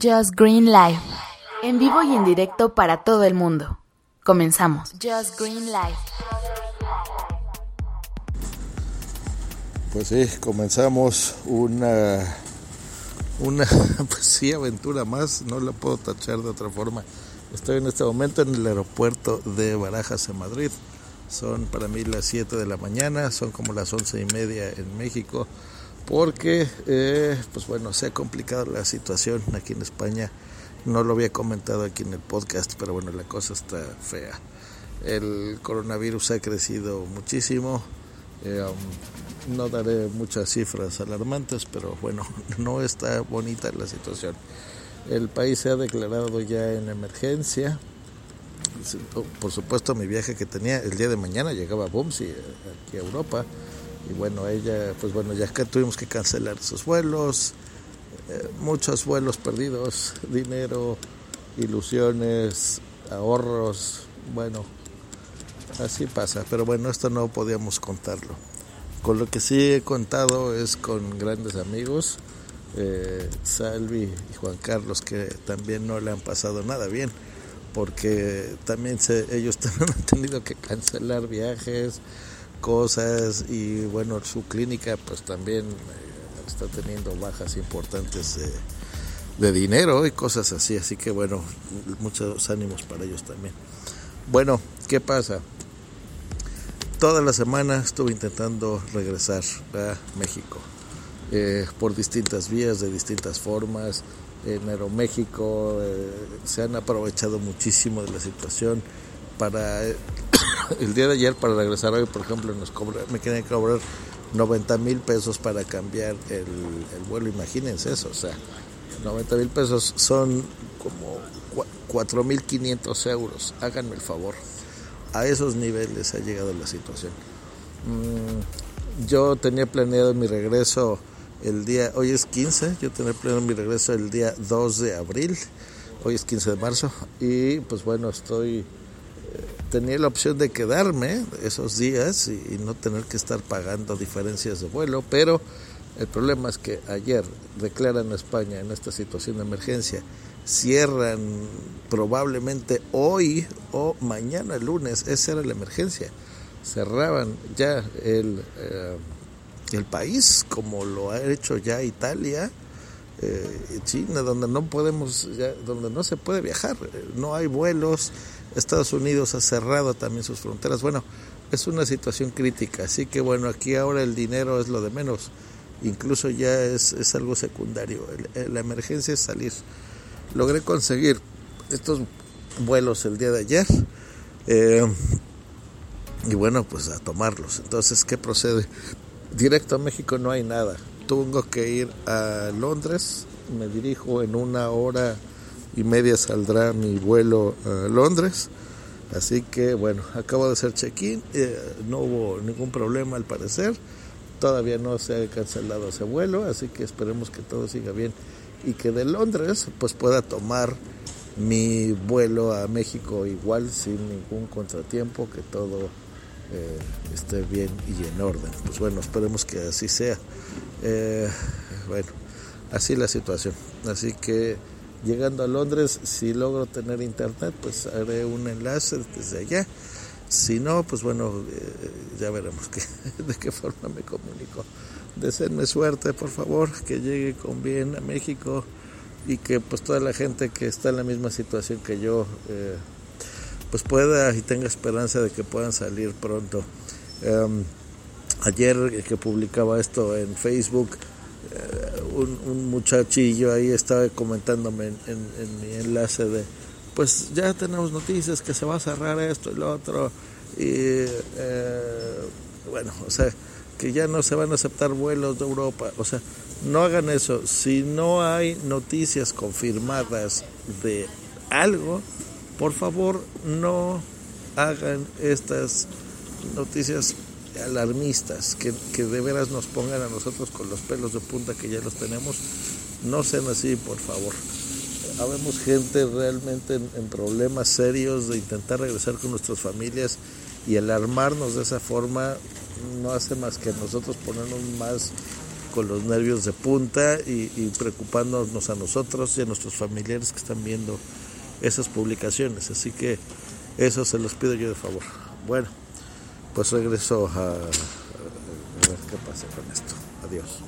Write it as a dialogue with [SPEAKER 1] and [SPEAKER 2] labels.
[SPEAKER 1] Just Green Live. En vivo y en directo para todo el mundo. Comenzamos. Just Green Live.
[SPEAKER 2] Pues sí, comenzamos una, una pues sí, aventura más, no la puedo tachar de otra forma. Estoy en este momento en el aeropuerto de Barajas en Madrid. Son para mí las 7 de la mañana, son como las once y media en México porque eh, pues bueno se ha complicado la situación aquí en España. No lo había comentado aquí en el podcast pero bueno la cosa está fea. El coronavirus ha crecido muchísimo. Eh, um, no daré muchas cifras alarmantes pero bueno no está bonita la situación. El país se ha declarado ya en emergencia. Por supuesto mi viaje que tenía el día de mañana llegaba a Bumsy aquí a Europa y bueno, ella, pues bueno, ya que tuvimos que cancelar esos vuelos, eh, muchos vuelos perdidos, dinero, ilusiones, ahorros, bueno, así pasa, pero bueno, esto no podíamos contarlo. Con lo que sí he contado es con grandes amigos, eh, Salvi y Juan Carlos, que también no le han pasado nada bien, porque también se, ellos también han tenido que cancelar viajes, cosas y bueno, su clínica pues también eh, está teniendo bajas importantes de, dinero y cosas así, así que bueno, muchos ánimos para ellos también. Bueno, ¿qué pasa? Toda la semana estuve intentando regresar a México eh, por distintas vías, de distintas formas. En Aeroméxico eh, se han aprovechado muchísimo de la situación para el día de ayer para regresar hoy, por ejemplo, nos cobra, me quieren cobrar 90 mil pesos para cambiar el, vuelo, imagínense eso, o sea, 90 mil pesos son como 4 mil 500 euros, háganme el favor, a esos niveles ha llegado la situación. Mm, yo tenía planeado mi regreso el día, hoy es 15, yo tenía planeado mi regreso el día 2 de abril, hoy es 15 de marzo, y pues bueno, estoy tenía la opción de quedarme esos días y, no tener que estar pagando diferencias de vuelo, pero el problema es que ayer declaran a España en esta situación de emergencia, cierran probablemente hoy o mañana lunes, esa era la emergencia, cerraban ya el, eh, el país como lo ha hecho ya Italia, eh, China, donde no podemos, donde no se puede viajar, no hay vuelos, Estados Unidos ha cerrado también sus fronteras. Bueno, es una situación crítica, así que bueno, aquí ahora el dinero es lo de menos, incluso ya es, es algo secundario. la emergencia es salir. Logré conseguir estos vuelos el día de ayer eh, y bueno, pues a tomarlos. Entonces, ¿qué procede? Directo a México no hay nada. Tengo que ir a Londres, me dirijo en una hora y media saldrá mi vuelo a Londres. Así que bueno, acabo de hacer check-in, eh, no hubo ningún problema al parecer, todavía no se ha cancelado ese vuelo, así que esperemos que todo siga bien y que de Londres pues pueda tomar mi vuelo a México igual sin ningún contratiempo, que todo eh, esté bien y en orden. Pues bueno, esperemos que así sea. Eh, bueno, así la situación. Así que llegando a Londres, si logro tener internet, pues haré un enlace desde allá. Si no, pues bueno, eh, ya veremos de qué forma me comunico. Deseenme suerte, por favor, que llegue con bien a México y que pues toda la gente que está en la misma situación que yo, eh, pues pueda y tenga esperanza de que puedan salir pronto. Em, ayer que publicaba esto en Facebook, eh, un, muchachillo ahí estaba comentándome en, mi enlace de, pues ya tenemos noticias que se va a cerrar esto y lo otro, y eh, bueno, o sea, que ya no se van a aceptar vuelos de Europa, o sea, no hagan eso, si no hay noticias confirmadas de algo, por favor no hagan estas noticias alarmistas, que, que de veras nos pongan a nosotros con los pelos de punta que ya los tenemos. No sean así, por favor. Habemos gente realmente en, problemas serios de intentar regresar con nuestras familias y alarmarnos de esa forma no hace más que nosotros ponernos más con los nervios de punta y, preocupándonos a nosotros y a nuestros familiares que están viendo esas publicaciones. Así que eso se los pido yo de favor. Bueno, pues regreso a, a ver qué pasa con esto. Adiós.